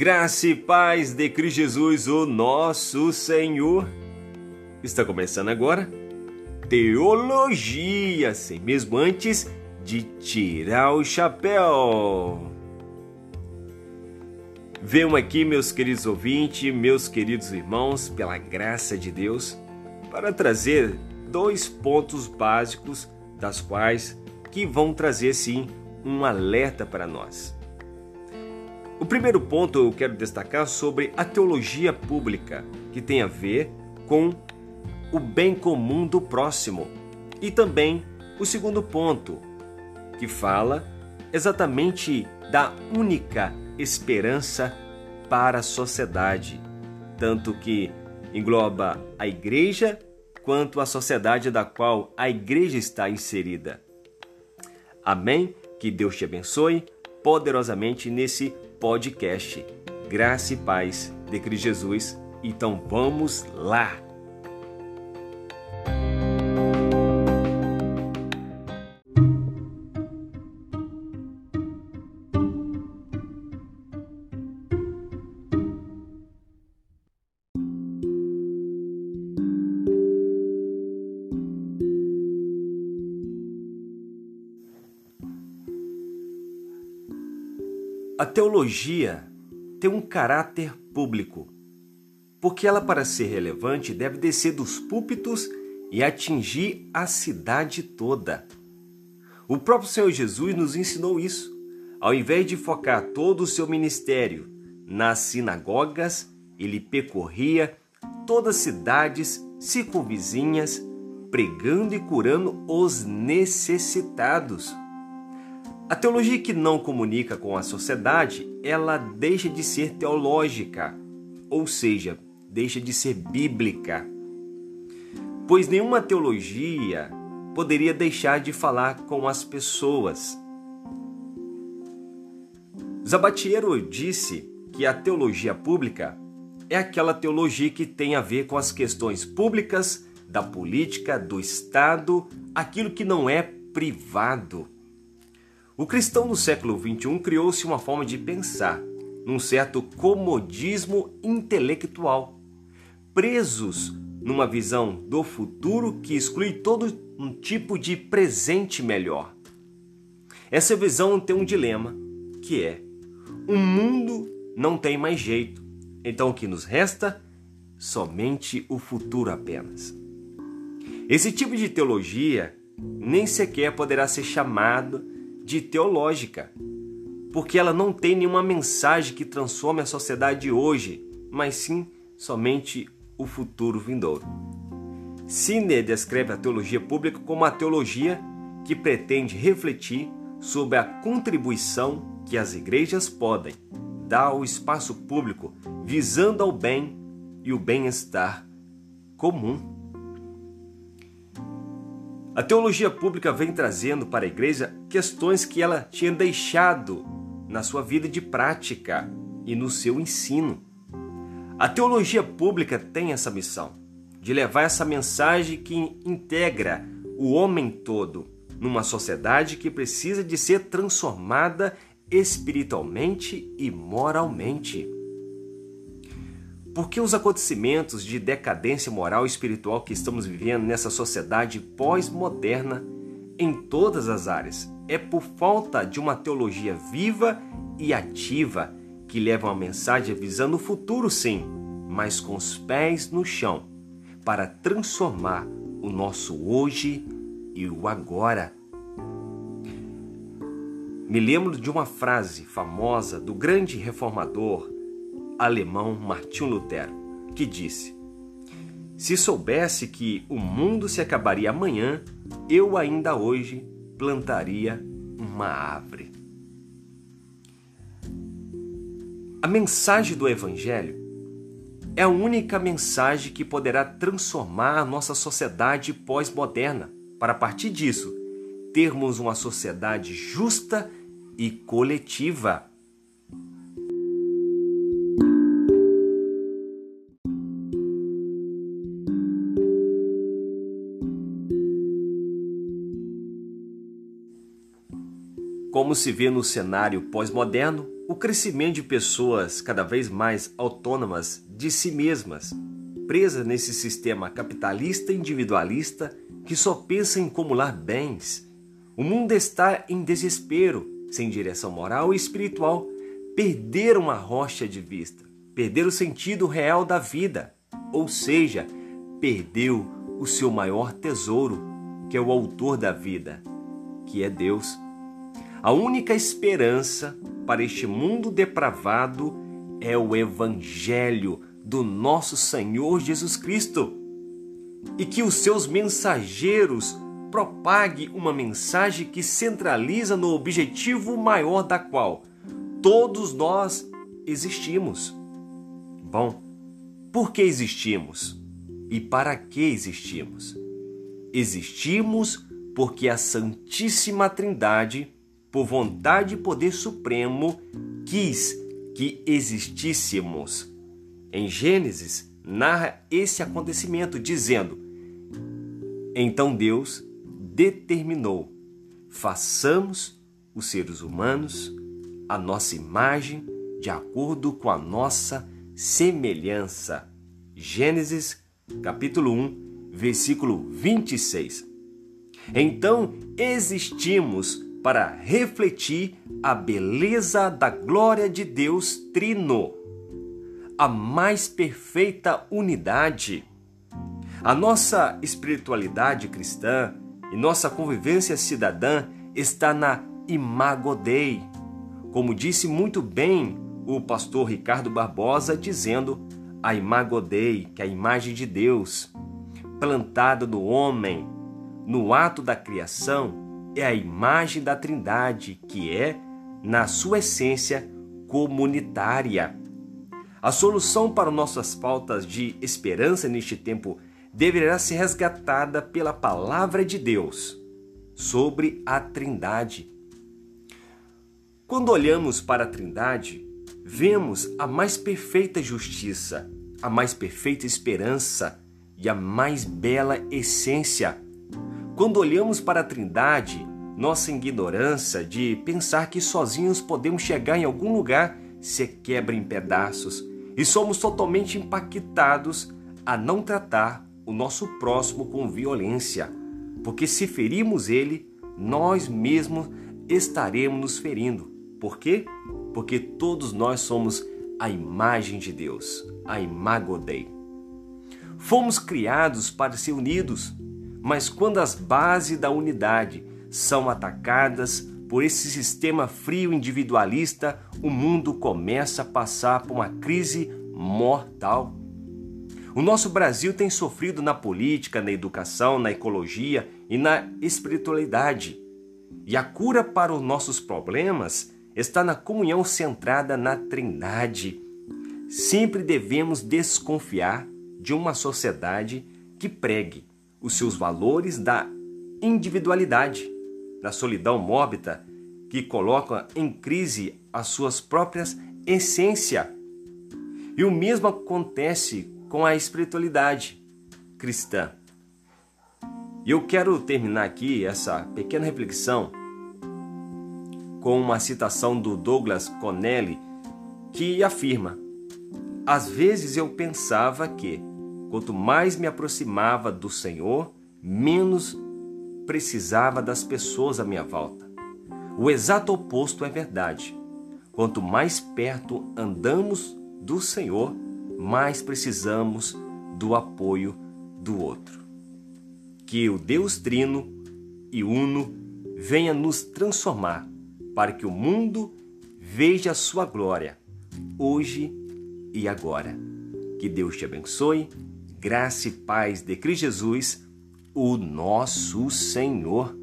Graça e paz de Cristo Jesus, o nosso Senhor. Está começando agora Teologia, sem mesmo antes de tirar o chapéu. Venham aqui, meus queridos ouvintes, meus queridos irmãos, pela graça de Deus, para trazer dois pontos básicos das quais que vão trazer sim um alerta para nós. O primeiro ponto eu quero destacar sobre a teologia pública, que tem a ver com o bem comum do próximo. E também o segundo ponto, que fala exatamente da única esperança para a sociedade, tanto que engloba a igreja quanto a sociedade da qual a igreja está inserida. Amém? Que Deus te abençoe poderosamente nesse podcast Graça e Paz de Cristo Jesus. Então vamos lá! A teologia tem um caráter público, porque ela, para ser relevante, deve descer dos púlpitos e atingir a cidade toda. O próprio Senhor Jesus nos ensinou isso. Ao invés de focar todo o seu ministério nas sinagogas, ele percorria todas as cidades circunvizinhas, pregando e curando os necessitados. A teologia que não comunica com a sociedade, ela deixa de ser teológica, ou seja, deixa de ser bíblica. Pois nenhuma teologia poderia deixar de falar com as pessoas. Zabatiero disse que a teologia pública é aquela teologia que tem a ver com as questões públicas, da política, do Estado, aquilo que não é privado. O cristão no século XXI criou-se uma forma de pensar, num certo comodismo intelectual, presos numa visão do futuro que exclui todo um tipo de presente melhor. Essa visão tem um dilema, que é: o mundo não tem mais jeito, então o que nos resta? Somente o futuro apenas. Esse tipo de teologia nem sequer poderá ser chamado de teológica, porque ela não tem nenhuma mensagem que transforme a sociedade de hoje, mas sim somente o futuro vindouro. Sidney descreve a teologia pública como a teologia que pretende refletir sobre a contribuição que as igrejas podem dar ao espaço público visando ao bem e o bem-estar comum. A teologia pública vem trazendo para a igreja questões que ela tinha deixado na sua vida de prática e no seu ensino. A teologia pública tem essa missão de levar essa mensagem que integra o homem todo numa sociedade que precisa de ser transformada espiritualmente e moralmente. Porque os acontecimentos de decadência moral e espiritual que estamos vivendo nessa sociedade pós-moderna em todas as áreas é por falta de uma teologia viva e ativa que leva uma mensagem visando o futuro, sim, mas com os pés no chão, para transformar o nosso hoje e o agora. Me lembro de uma frase famosa do grande reformador alemão Martinho Lutero, que disse: Se soubesse que o mundo se acabaria amanhã, eu ainda hoje plantaria uma árvore. A mensagem do Evangelho é a única mensagem que poderá transformar a nossa sociedade pós-moderna, para a partir disso termos uma sociedade justa e coletiva. Como se vê no cenário pós-moderno, o crescimento de pessoas cada vez mais autônomas de si mesmas, presas nesse sistema capitalista individualista que só pensa em acumular bens. O mundo está em desespero, sem direção moral e espiritual. Perderam a rocha de vista, perderam o sentido real da vida, ou seja, perdeu o seu maior tesouro, que é o autor da vida, que é Deus. A única esperança para este mundo depravado é o Evangelho do nosso Senhor Jesus Cristo. E que os seus mensageiros propague uma mensagem que centraliza no objetivo maior da qual todos nós existimos. Bom, por que existimos? E para que existimos? Existimos porque a Santíssima Trindade, por vontade e poder supremo, quis que existíssemos. Em Gênesis, narra esse acontecimento, dizendo: Então Deus determinou: façamos os seres humanos a nossa imagem, de acordo com a nossa semelhança. Gênesis, capítulo 1, versículo 26. Então existimos para refletir a beleza da glória de Deus Trino a mais perfeita unidade. A nossa espiritualidade cristã e nossa convivência cidadã está na Imago Dei. Como disse muito bem o pastor Ricardo Barbosa, dizendo a Imago Dei, que é a imagem de Deus, plantada no homem, no ato da criação, é a imagem da Trindade, que é, na sua essência, comunitária. A solução para nossas faltas de esperança neste tempo deverá ser resgatada pela palavra de Deus sobre a Trindade. Quando olhamos para a Trindade, vemos a mais perfeita justiça, a mais perfeita esperança e a mais bela essência. Quando olhamos para a Trindade, nossa ignorância de pensar que sozinhos podemos chegar em algum lugar se quebra em pedaços e somos totalmente impactados a não tratar o nosso próximo com violência, porque se ferimos ele, nós mesmos estaremos nos ferindo. Por quê? Porque todos nós somos a imagem de Deus, a imago Dei. Fomos criados para ser unidos, mas quando as bases da unidade são atacadas por esse sistema frio individualista, o mundo começa a passar por uma crise mortal. O nosso Brasil tem sofrido na política, na educação, na ecologia e na espiritualidade. E a cura para os nossos problemas está na comunhão centrada na Trindade. Sempre devemos desconfiar de uma sociedade que pregue os seus valores da individualidade da solidão mórbida que coloca em crise as suas próprias essência. E o mesmo acontece com a espiritualidade cristã. E eu quero terminar aqui essa pequena reflexão com uma citação do Douglas Connelly que afirma: Às vezes eu pensava que, quanto mais me aproximava do Senhor, menos precisava das pessoas à minha volta. O exato oposto é verdade. Quanto mais perto andamos do Senhor, mais precisamos do apoio do outro. Que o Deus Trino e Uno venha nos transformar para que o mundo veja a sua glória, hoje e agora. Que Deus te abençoe, graça e paz de Cristo Jesus o nosso Senhor.